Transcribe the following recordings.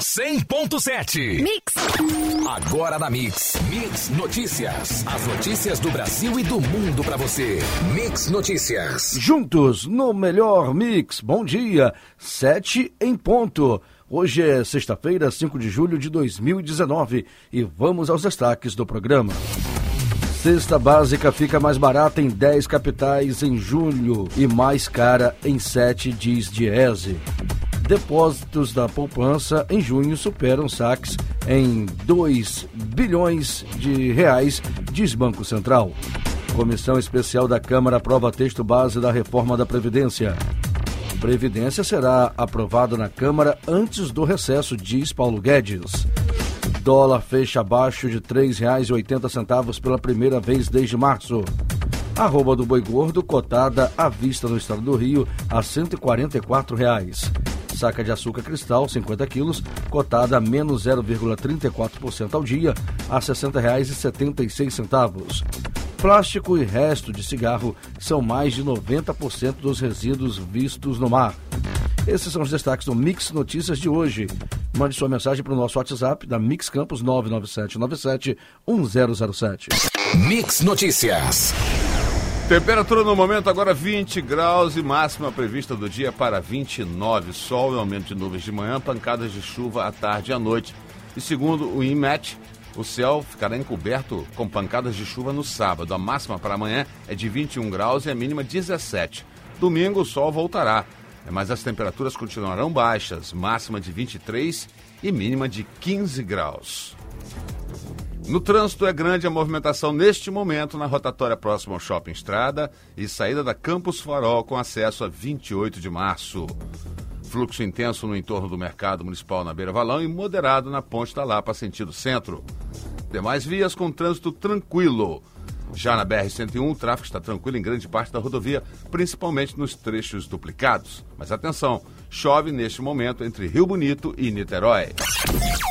100.7. Mix. Agora na Mix. Mix Notícias. As notícias do Brasil e do mundo para você. Mix Notícias. Juntos no melhor Mix. Bom dia. Sete em ponto. Hoje é sexta-feira, 5 de julho de 2019 e vamos aos destaques do programa. Cesta básica fica mais barata em 10 capitais em julho e mais cara em 7, diz Diese. Depósitos da poupança em junho superam saques em 2 bilhões de reais, diz Banco Central. Comissão Especial da Câmara aprova texto base da reforma da Previdência. Previdência será aprovada na Câmara antes do recesso, diz Paulo Guedes. Dólar fecha abaixo de R$ 3,80 pela primeira vez desde março. Arroba do boi gordo cotada à vista no estado do Rio a 144 reais. Saca de açúcar cristal, 50 quilos, cotada a menos 0,34% ao dia, a R$ 60,76. Plástico e resto de cigarro são mais de 90% dos resíduos vistos no mar. Esses são os destaques do Mix Notícias de hoje. Mande sua mensagem para o nosso WhatsApp da Mix Campos 99797 1007. Mix Notícias. Temperatura no momento agora 20 graus e máxima prevista do dia para 29. Sol e aumento de nuvens de manhã, pancadas de chuva à tarde e à noite. E segundo o INMET, o céu ficará encoberto com pancadas de chuva no sábado. A máxima para amanhã é de 21 graus e a mínima 17. Domingo o sol voltará, mas as temperaturas continuarão baixas, máxima de 23 e mínima de 15 graus. No trânsito é grande a movimentação neste momento na rotatória próxima ao Shopping Estrada e saída da Campus Farol com acesso a 28 de março. Fluxo intenso no entorno do mercado municipal na Beira Valão e moderado na Ponte da Lapa, sentido centro. Demais vias com trânsito tranquilo. Já na BR-101, o tráfego está tranquilo em grande parte da rodovia, principalmente nos trechos duplicados. Mas atenção, chove neste momento entre Rio Bonito e Niterói.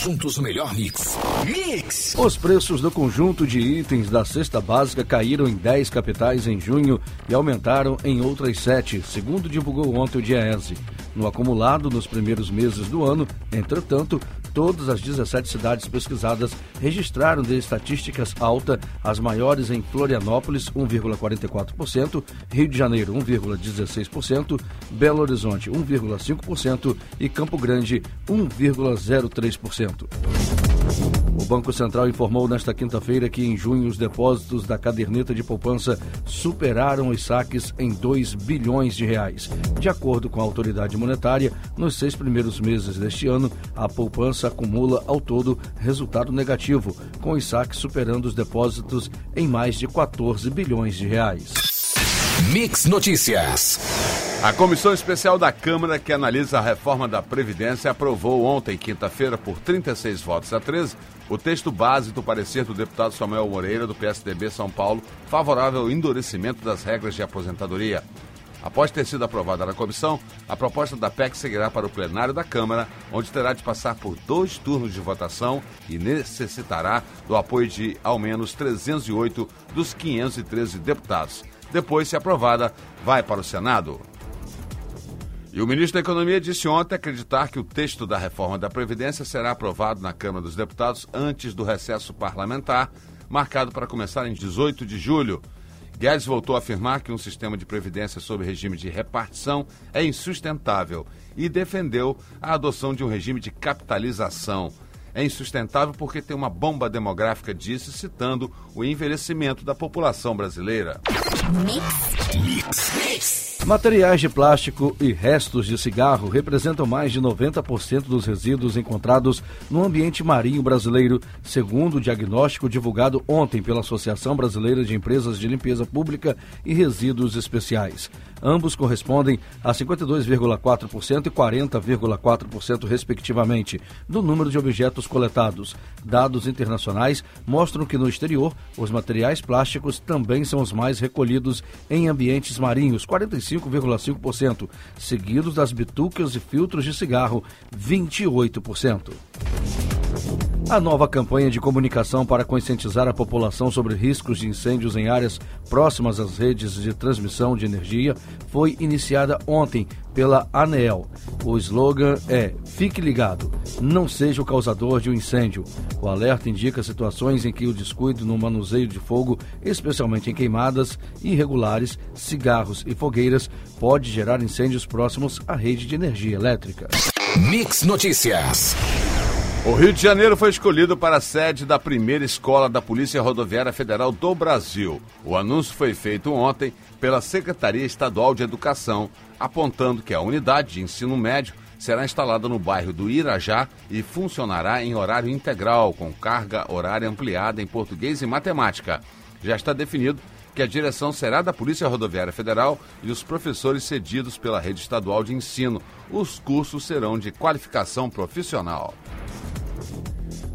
Juntos o melhor mix. Mix! Os preços do conjunto de itens da cesta básica caíram em 10 capitais em junho e aumentaram em outras 7, segundo divulgou ontem o Diese. No acumulado nos primeiros meses do ano, entretanto, todas as 17 cidades pesquisadas registraram de estatísticas alta, as maiores em Florianópolis, 1,44%, Rio de Janeiro, 1,16%, Belo Horizonte, 1,5% e Campo Grande, 1,03%. Banco Central informou nesta quinta-feira que em junho os depósitos da caderneta de poupança superaram os saques em 2 bilhões de reais. De acordo com a autoridade monetária, nos seis primeiros meses deste ano, a poupança acumula ao todo resultado negativo, com os saques superando os depósitos em mais de 14 bilhões de reais. Mix Notícias. A Comissão Especial da Câmara que analisa a reforma da Previdência aprovou ontem, quinta-feira, por 36 votos a 13, o texto base do parecer do deputado Samuel Moreira, do PSDB São Paulo, favorável ao endurecimento das regras de aposentadoria. Após ter sido aprovada na comissão, a proposta da PEC seguirá para o plenário da Câmara, onde terá de passar por dois turnos de votação e necessitará do apoio de ao menos 308 dos 513 deputados. Depois, se aprovada, vai para o Senado. E o ministro da Economia disse ontem acreditar que o texto da reforma da Previdência será aprovado na Câmara dos Deputados antes do recesso parlamentar, marcado para começar em 18 de julho. Guedes voltou a afirmar que um sistema de previdência sob regime de repartição é insustentável e defendeu a adoção de um regime de capitalização. É insustentável porque tem uma bomba demográfica, disse, citando o envelhecimento da população brasileira. Materiais de plástico e restos de cigarro representam mais de 90% dos resíduos encontrados no ambiente marinho brasileiro, segundo o diagnóstico divulgado ontem pela Associação Brasileira de Empresas de Limpeza Pública e Resíduos Especiais. Ambos correspondem a 52,4% e 40,4%, respectivamente, do número de objetos coletados. Dados internacionais mostram que no exterior, os materiais plásticos também são os mais recolhidos em ambientes marinhos, 45,5%, seguidos das bitucas e filtros de cigarro, 28%. A nova campanha de comunicação para conscientizar a população sobre riscos de incêndios em áreas próximas às redes de transmissão de energia foi iniciada ontem pela ANEEL. O slogan é Fique ligado, não seja o causador de um incêndio. O alerta indica situações em que o descuido no manuseio de fogo, especialmente em queimadas irregulares, cigarros e fogueiras, pode gerar incêndios próximos à rede de energia elétrica. Mix Notícias. O Rio de Janeiro foi escolhido para a sede da primeira escola da Polícia Rodoviária Federal do Brasil. O anúncio foi feito ontem pela Secretaria Estadual de Educação, apontando que a unidade de ensino médio será instalada no bairro do Irajá e funcionará em horário integral, com carga horária ampliada em português e matemática. Já está definido que a direção será da Polícia Rodoviária Federal e os professores cedidos pela rede estadual de ensino. Os cursos serão de qualificação profissional.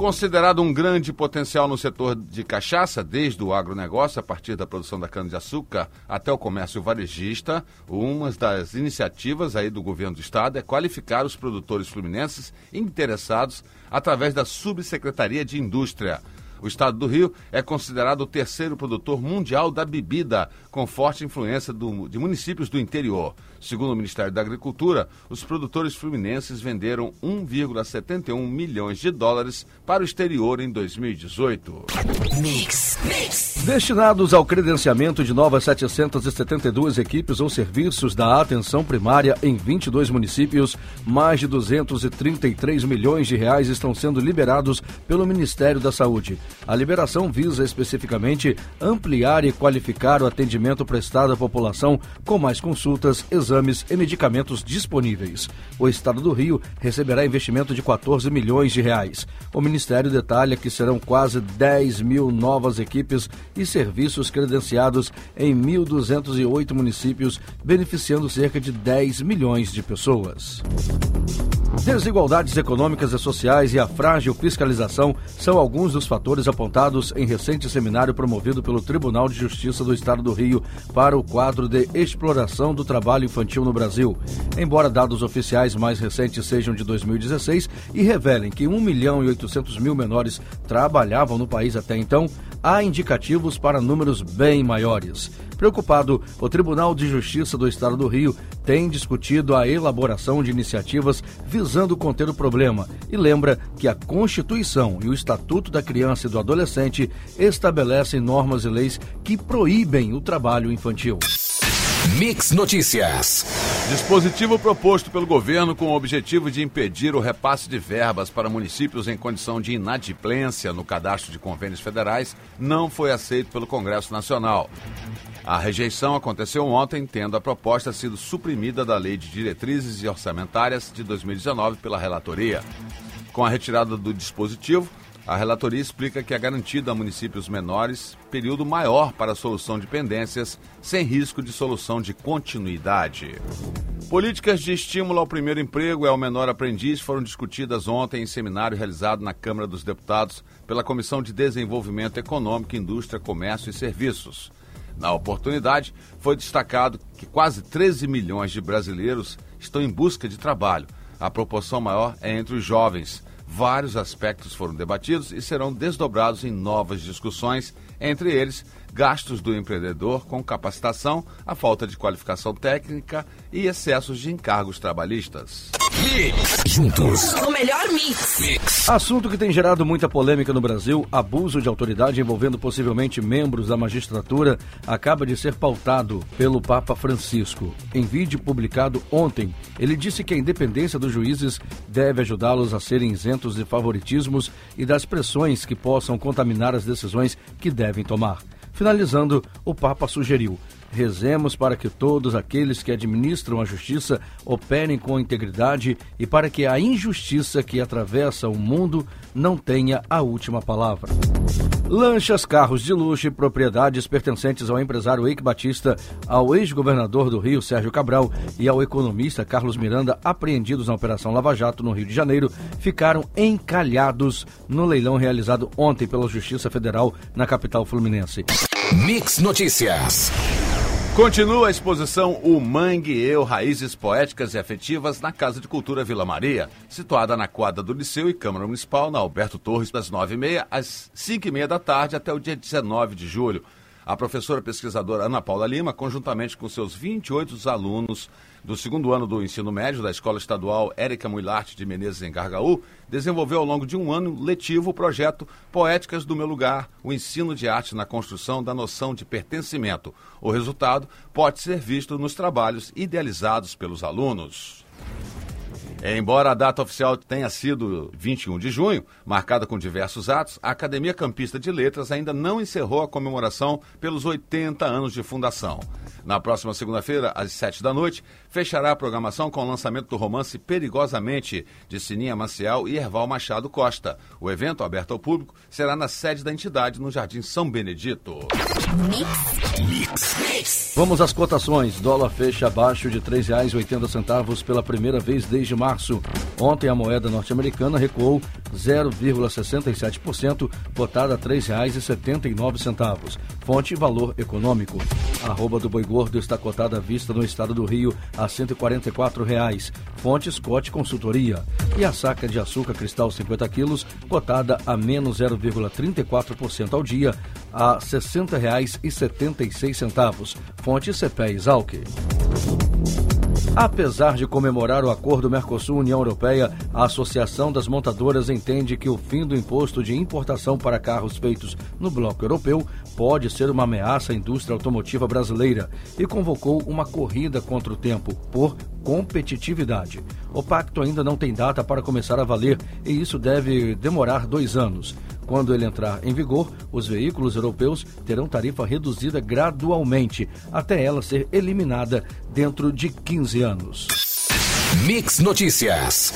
Considerado um grande potencial no setor de cachaça, desde o agronegócio, a partir da produção da cana-de-açúcar até o comércio varejista, uma das iniciativas aí do governo do estado é qualificar os produtores fluminenses interessados através da Subsecretaria de Indústria. O estado do Rio é considerado o terceiro produtor mundial da bebida, com forte influência do, de municípios do interior. Segundo o Ministério da Agricultura, os produtores fluminenses venderam 1,71 milhões de dólares para o exterior em 2018. Mix, mix. Destinados ao credenciamento de novas 772 equipes ou serviços da atenção primária em 22 municípios, mais de 233 milhões de reais estão sendo liberados pelo Ministério da Saúde. A liberação visa especificamente ampliar e qualificar o atendimento prestado à população com mais consultas, exames e medicamentos disponíveis. O Estado do Rio receberá investimento de 14 milhões de reais. O Ministério detalha que serão quase 10 mil novas equipes e serviços credenciados em 1.208 municípios, beneficiando cerca de 10 milhões de pessoas. Desigualdades econômicas e sociais e a frágil fiscalização são alguns dos fatores apontados em recente seminário promovido pelo Tribunal de Justiça do Estado do Rio para o quadro de exploração do trabalho infantil no Brasil. Embora dados oficiais mais recentes sejam de 2016 e revelem que 1 milhão e 800 mil menores trabalhavam no país até então, há indicativos para números bem maiores. Preocupado, o Tribunal de Justiça do Estado do Rio tem discutido a elaboração de iniciativas visando conter o problema e lembra que a Constituição e o Estatuto da Criança e do Adolescente estabelecem normas e leis que proíbem o trabalho infantil. Mix Notícias. Dispositivo proposto pelo governo com o objetivo de impedir o repasse de verbas para municípios em condição de inadimplência no cadastro de convênios federais não foi aceito pelo Congresso Nacional. A rejeição aconteceu ontem, tendo a proposta sido suprimida da Lei de Diretrizes e Orçamentárias de 2019 pela relatoria. Com a retirada do dispositivo, a relatoria explica que é garantido a municípios menores período maior para a solução de pendências, sem risco de solução de continuidade. Políticas de estímulo ao primeiro emprego e ao menor aprendiz foram discutidas ontem em seminário realizado na Câmara dos Deputados pela Comissão de Desenvolvimento Econômico, Indústria, Comércio e Serviços. Na oportunidade, foi destacado que quase 13 milhões de brasileiros estão em busca de trabalho. A proporção maior é entre os jovens. Vários aspectos foram debatidos e serão desdobrados em novas discussões, entre eles gastos do empreendedor com capacitação, a falta de qualificação técnica e excessos de encargos trabalhistas. Mix. Juntos. O melhor mix. Mix. Assunto que tem gerado muita polêmica no Brasil, abuso de autoridade envolvendo possivelmente membros da magistratura, acaba de ser pautado pelo Papa Francisco. Em vídeo publicado ontem, ele disse que a independência dos juízes deve ajudá-los a serem isentos de favoritismos e das pressões que possam contaminar as decisões que devem tomar. Finalizando, o Papa sugeriu: rezemos para que todos aqueles que administram a justiça operem com integridade e para que a injustiça que atravessa o mundo não tenha a última palavra. Lanchas, carros de luxo e propriedades pertencentes ao empresário Eike Batista, ao ex-governador do Rio, Sérgio Cabral, e ao economista Carlos Miranda, apreendidos na Operação Lava Jato, no Rio de Janeiro, ficaram encalhados no leilão realizado ontem pela Justiça Federal na capital fluminense. Mix Notícias. Continua a exposição O Mangue Eu, Raízes Poéticas e Afetivas na Casa de Cultura Vila Maria, situada na quadra do Liceu e Câmara Municipal, na Alberto Torres, das 9h30 às 5h30 da tarde até o dia 19 de julho. A professora pesquisadora Ana Paula Lima, conjuntamente com seus 28 alunos, do segundo ano do ensino médio da Escola Estadual Érica Muilarte de Menezes em Gargaú, desenvolveu ao longo de um ano letivo o projeto Poéticas do Meu Lugar, o ensino de arte na construção da noção de pertencimento. O resultado pode ser visto nos trabalhos idealizados pelos alunos. Embora a data oficial tenha sido 21 de junho, marcada com diversos atos, a Academia Campista de Letras ainda não encerrou a comemoração pelos 80 anos de fundação. Na próxima segunda-feira, às 7 da noite, fechará a programação com o lançamento do romance Perigosamente, de Sininha Maciel e Erval Machado Costa. O evento, aberto ao público, será na sede da entidade, no Jardim São Benedito. Mix. Vamos às cotações. Dólar fecha abaixo de R$ 3,80 pela primeira vez desde março. Ontem a moeda norte-americana recuou 0,67%, cotada a R$ 3,79. Fonte Valor Econômico. Arroba do Boi Gordo está cotada à vista no estado do Rio a 144 reais. Fonte Scott Consultoria. E a saca de açúcar cristal 50 quilos, cotada a menos 0,34% ao dia, a R$ 60,76. Fonte CPE Exalc. Apesar de comemorar o acordo Mercosul-União Europeia, a Associação das Montadoras entende que o fim do imposto de importação para carros feitos no bloco europeu pode ser uma ameaça à indústria automotiva brasileira e convocou uma corrida contra o tempo por competitividade. O pacto ainda não tem data para começar a valer e isso deve demorar dois anos. Quando ele entrar em vigor, os veículos europeus terão tarifa reduzida gradualmente, até ela ser eliminada dentro de 15 anos. Mix Notícias.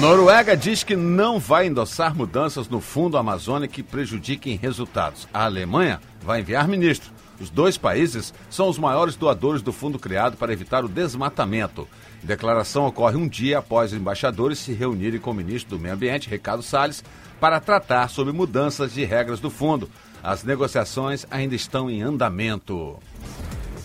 Noruega diz que não vai endossar mudanças no Fundo Amazônia que prejudiquem resultados. A Alemanha vai enviar ministro. Os dois países são os maiores doadores do fundo criado para evitar o desmatamento. A declaração ocorre um dia após os embaixadores se reunirem com o ministro do Meio Ambiente, Ricardo Salles, para tratar sobre mudanças de regras do fundo. As negociações ainda estão em andamento.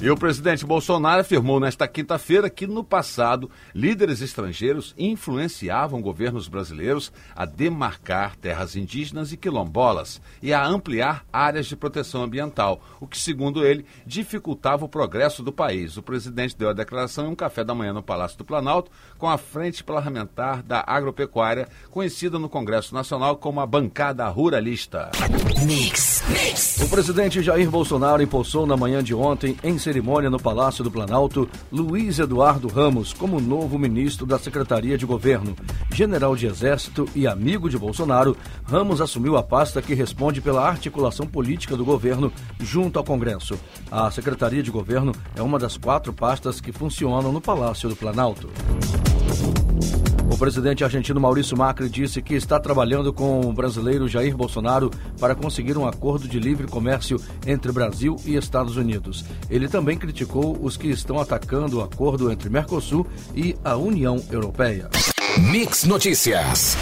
E o presidente Bolsonaro afirmou nesta quinta-feira que, no passado, líderes estrangeiros influenciavam governos brasileiros a demarcar terras indígenas e quilombolas e a ampliar áreas de proteção ambiental, o que, segundo ele, dificultava o progresso do país. O presidente deu a declaração em um café da manhã no Palácio do Planalto com a Frente Parlamentar da Agropecuária, conhecida no Congresso Nacional como a Bancada Ruralista. Mix, mix. O presidente Jair Bolsonaro impulsou na manhã de ontem, em cerimônia no Palácio do Planalto, Luiz Eduardo Ramos como novo ministro da Secretaria de Governo. General de Exército e amigo de Bolsonaro, Ramos assumiu a pasta que responde pela articulação política do governo junto ao Congresso. A Secretaria de Governo é uma das quatro pastas que funcionam no Palácio do Planalto. O presidente argentino Maurício Macri disse que está trabalhando com o brasileiro Jair Bolsonaro para conseguir um acordo de livre comércio entre Brasil e Estados Unidos. Ele também criticou os que estão atacando o acordo entre Mercosul e a União Europeia. Mix Notícias.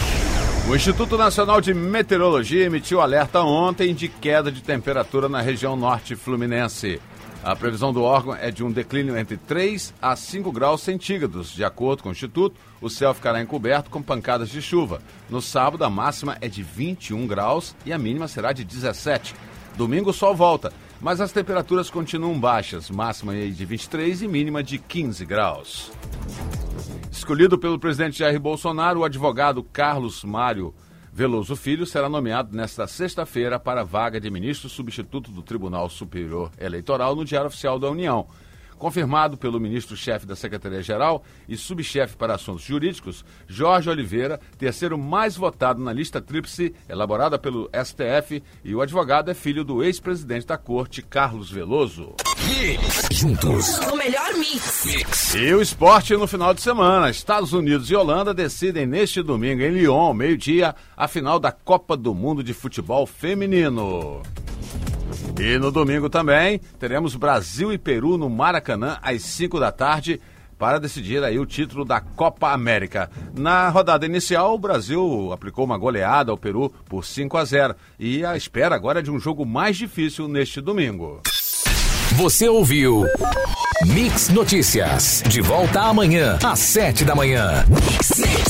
O Instituto Nacional de Meteorologia emitiu alerta ontem de queda de temperatura na região norte fluminense. A previsão do órgão é de um declínio entre 3 a 5 graus centígrados. De acordo com o Instituto, o céu ficará encoberto com pancadas de chuva. No sábado, a máxima é de 21 graus e a mínima será de 17. Domingo, o sol volta, mas as temperaturas continuam baixas, máxima de 23 e mínima de 15 graus. Escolhido pelo presidente Jair Bolsonaro, o advogado Carlos Mário Veloso Filho será nomeado nesta sexta-feira para a vaga de ministro substituto do Tribunal Superior Eleitoral no Diário Oficial da União. Confirmado pelo ministro-chefe da Secretaria-Geral e subchefe para assuntos jurídicos, Jorge Oliveira, terceiro mais votado na lista tríplice elaborada pelo STF, e o advogado é filho do ex-presidente da corte, Carlos Veloso. Juntos. O melhor mix. mix. E o esporte no final de semana. Estados Unidos e Holanda decidem neste domingo em Lyon, meio-dia, a final da Copa do Mundo de Futebol Feminino. E no domingo também teremos Brasil e Peru no Maracanã às 5 da tarde para decidir aí o título da Copa América. Na rodada inicial, o Brasil aplicou uma goleada ao Peru por 5 a 0 e a espera agora é de um jogo mais difícil neste domingo. Você ouviu Mix Notícias. De volta amanhã, às sete da manhã. Mix.